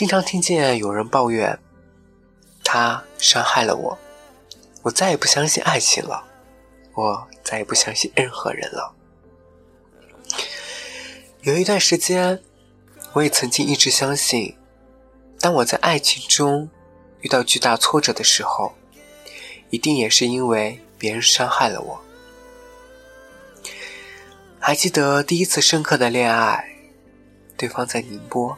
经常听见有人抱怨，他伤害了我，我再也不相信爱情了，我再也不相信任何人了。有一段时间，我也曾经一直相信，当我在爱情中遇到巨大挫折的时候，一定也是因为别人伤害了我。还记得第一次深刻的恋爱，对方在宁波。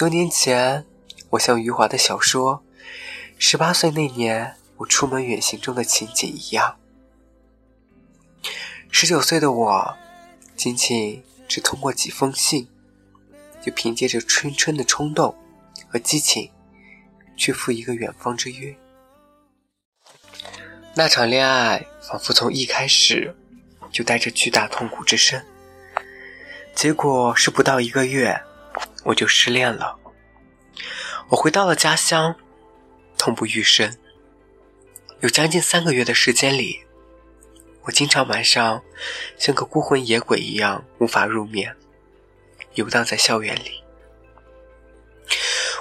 多年前，我像余华的小说《十八岁那年我出门远行》中的情景一样，十九岁的我，仅仅只通过几封信，就凭借着春春的冲动和激情，去赴一个远方之约。那场恋爱仿佛从一开始就带着巨大痛苦之深，结果是不到一个月。我就失恋了。我回到了家乡，痛不欲生。有将近三个月的时间里，我经常晚上像个孤魂野鬼一样无法入眠，游荡在校园里。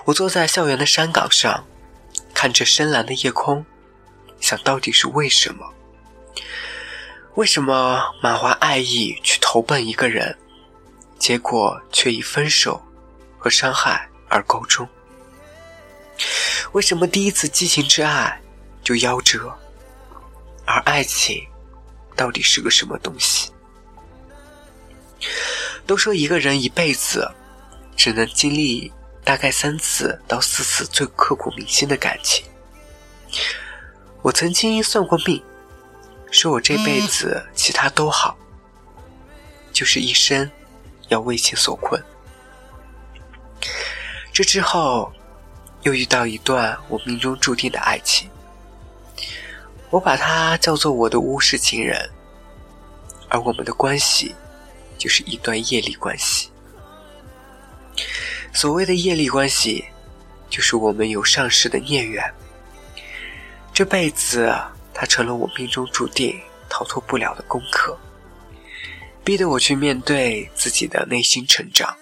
我坐在校园的山岗上，看着深蓝的夜空，想到底是为什么？为什么满怀爱意去投奔一个人，结果却以分手？和伤害而告终。为什么第一次激情之爱就夭折？而爱情到底是个什么东西？都说一个人一辈子只能经历大概三次到四次最刻骨铭心的感情。我曾经算过命，说我这辈子其他都好，就是一生要为情所困。这之后，又遇到一段我命中注定的爱情，我把它叫做我的巫师情人，而我们的关系就是一段业力关系。所谓的业力关系，就是我们有上世的孽缘，这辈子它成了我命中注定逃脱不了的功课，逼得我去面对自己的内心成长。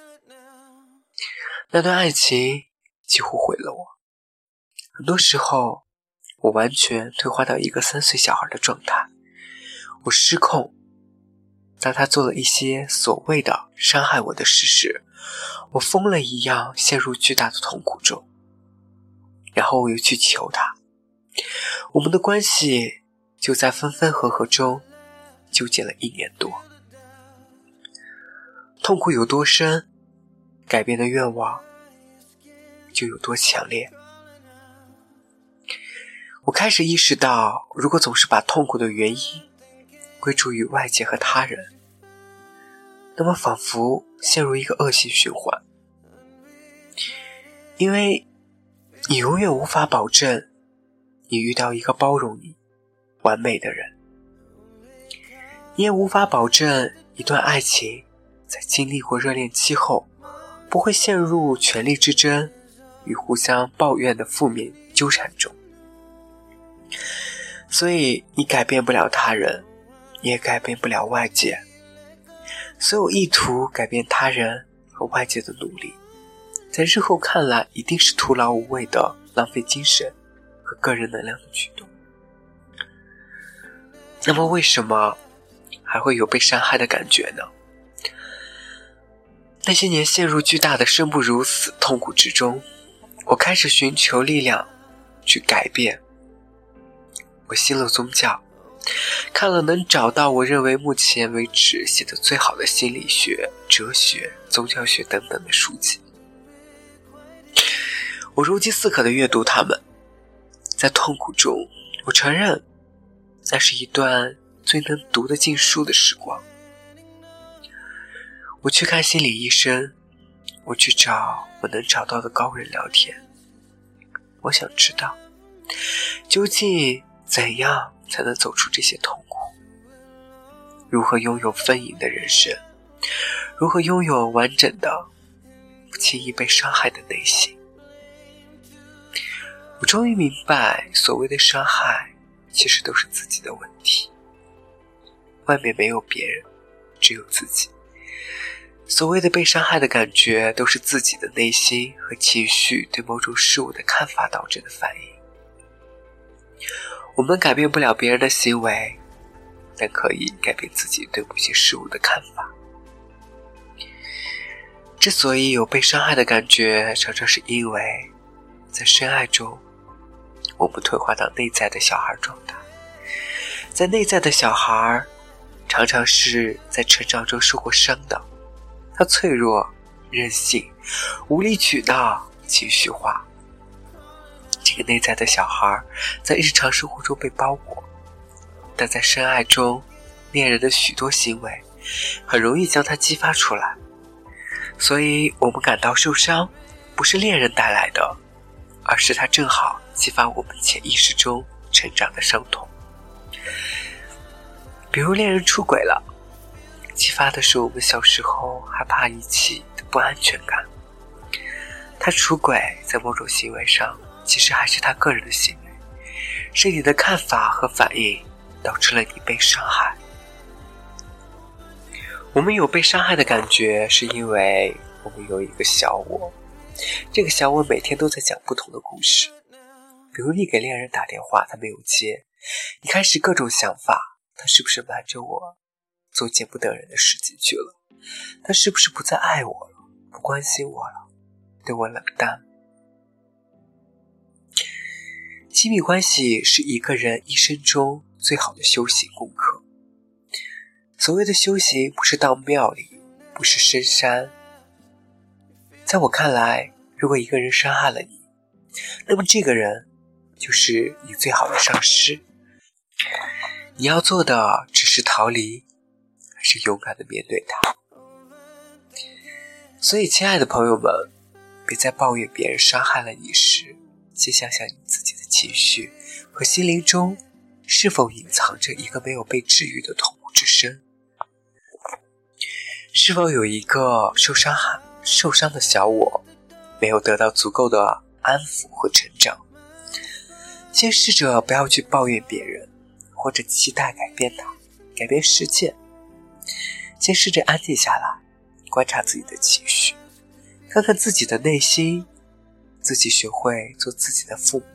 那段爱情几乎毁了我。很多时候，我完全退化到一个三岁小孩的状态，我失控。当他做了一些所谓的伤害我的事时，我疯了一样陷入巨大的痛苦中。然后我又去求他，我们的关系就在分分合合中纠结了一年多。痛苦有多深？改变的愿望就有多强烈。我开始意识到，如果总是把痛苦的原因归诸于外界和他人，那么仿佛陷入一个恶性循环。因为你永远无法保证你遇到一个包容你、完美的人，你也无法保证一段爱情在经历过热恋期后。不会陷入权力之争与互相抱怨的负面纠缠中，所以你改变不了他人，也改变不了外界。所有意图改变他人和外界的努力，在日后看来一定是徒劳无味的浪费精神和个人能量的举动。那么，为什么还会有被伤害的感觉呢？那些年陷入巨大的生不如死痛苦之中，我开始寻求力量去改变。我信了宗教，看了能找到我认为目前为止写的最好的心理学、哲学、宗教学等等的书籍。我如饥似渴的阅读它们，在痛苦中，我承认，那是一段最能读得进书的时光。我去看心理医生，我去找我能找到的高人聊天。我想知道，究竟怎样才能走出这些痛苦？如何拥有丰盈的人生？如何拥有完整的、不轻易被伤害的内心？我终于明白，所谓的伤害，其实都是自己的问题。外面没有别人，只有自己。所谓的被伤害的感觉，都是自己的内心和情绪对某种事物的看法导致的反应。我们改变不了别人的行为，但可以改变自己对某些事物的看法。之所以有被伤害的感觉，常常是因为在深爱中。我们退化到内在的小孩状态，在内在的小孩，常常是在成长中受过伤的，他脆弱、任性、无理取闹、情绪化。这个内在的小孩，在日常生活中被包裹，但在深爱中，恋人的许多行为，很容易将他激发出来，所以我们感到受伤，不是恋人带来的，而是他正好。激发我们潜意识中成长的伤痛，比如恋人出轨了，激发的是我们小时候害怕遗弃的不安全感。他出轨在某种行为上，其实还是他个人的行为，是你的看法和反应导致了你被伤害。我们有被伤害的感觉，是因为我们有一个小我，这个小我每天都在讲不同的故事。比如你给恋人打电话，他没有接，你开始各种想法：他是不是瞒着我，做见不得人的事情去了？他是不是不再爱我了，不关心我了，对我冷淡？亲密关系是一个人一生中最好的修行功课。所谓的修行，不是到庙里，不是深山。在我看来，如果一个人伤害了你，那么这个人。就是你最好的上师。你要做的只是逃离，还是勇敢的面对它？所以，亲爱的朋友们，别再抱怨别人伤害了你时，先想想你自己的情绪和心灵中是否隐藏着一个没有被治愈的痛苦之声？是否有一个受伤害、受伤的小我，没有得到足够的安抚和成长？先试着不要去抱怨别人，或者期待改变他、改变世界。先试着安静下来，观察自己的情绪，看看自己的内心，自己学会做自己的父母，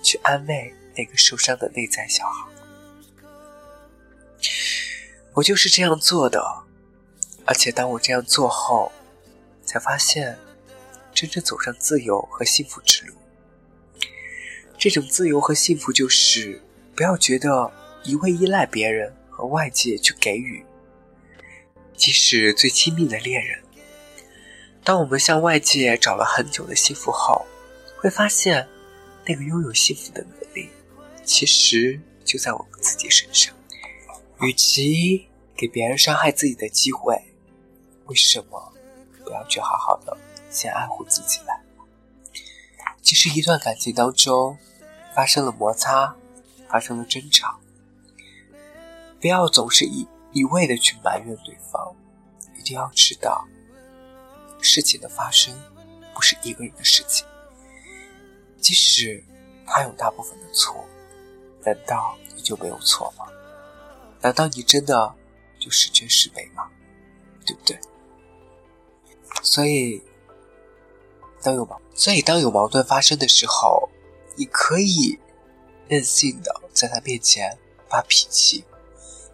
去安慰那个受伤的内在小孩。我就是这样做的，而且当我这样做后，才发现真正走上自由和幸福之路。这种自由和幸福，就是不要觉得一味依赖别人和外界去给予。即使最亲密的恋人，当我们向外界找了很久的幸福后，会发现，那个拥有幸福的能力，其实就在我们自己身上。与其给别人伤害自己的机会，为什么不要去好好的先爱护自己呢？其实，一段感情当中。发生了摩擦，发生了争吵，不要总是一一味的去埋怨对方，一定要知道，事情的发生不是一个人的事情，即使他有大部分的错，难道你就没有错吗？难道你真的就十全十美吗？对不对？所以，当有矛，所以当有矛盾发生的时候。你可以任性的在他面前发脾气，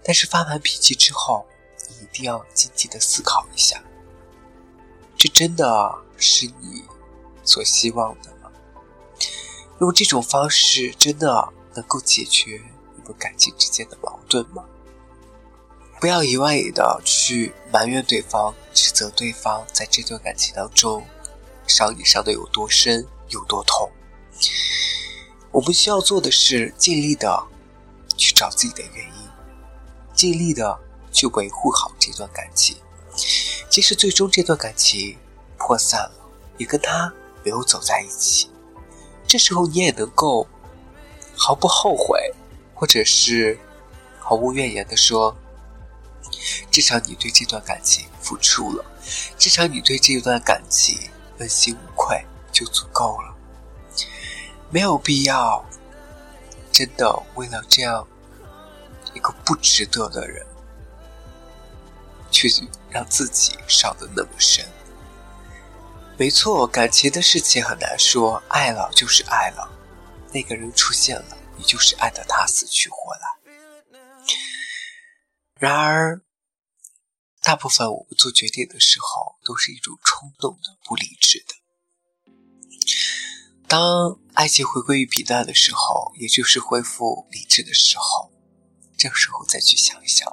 但是发完脾气之后，你一定要静静的思考一下，这真的是你所希望的吗用这种方式真的能够解决你们感情之间的矛盾吗？不要一味的去埋怨对方，指责对方在这段感情当中伤你伤的有多深有多痛。我们需要做的是尽力的去找自己的原因，尽力的去维护好这段感情。即使最终这段感情破散了，也跟他没有走在一起，这时候你也能够毫不后悔，或者是毫无怨言的说。至少你对这段感情付出了，至少你对这段感情问心无愧就足够了，没有必要真的为了这样一个不值得的人，却让自己伤得那么深。没错，感情的事情很难说，爱了就是爱了，那个人出现了，你就是爱的他死去活来。然而。大部分我们做决定的时候，都是一种冲动的、不理智的。当爱情回归于平淡的时候，也就是恢复理智的时候，这个时候再去想一想，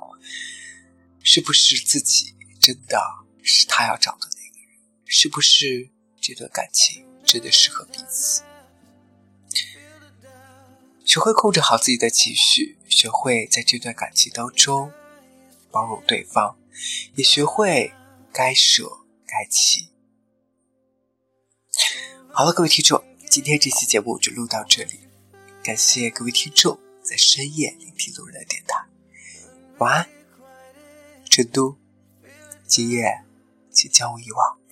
是不是自己真的是他要找的那个人？是不是这段感情真的适合彼此？学会控制好自己的情绪，学会在这段感情当中包容对方。也学会该舍该弃。好了，各位听众，今天这期节目就录到这里，感谢各位听众在深夜聆听路人的电台。晚安，成都，今夜请将我遗忘。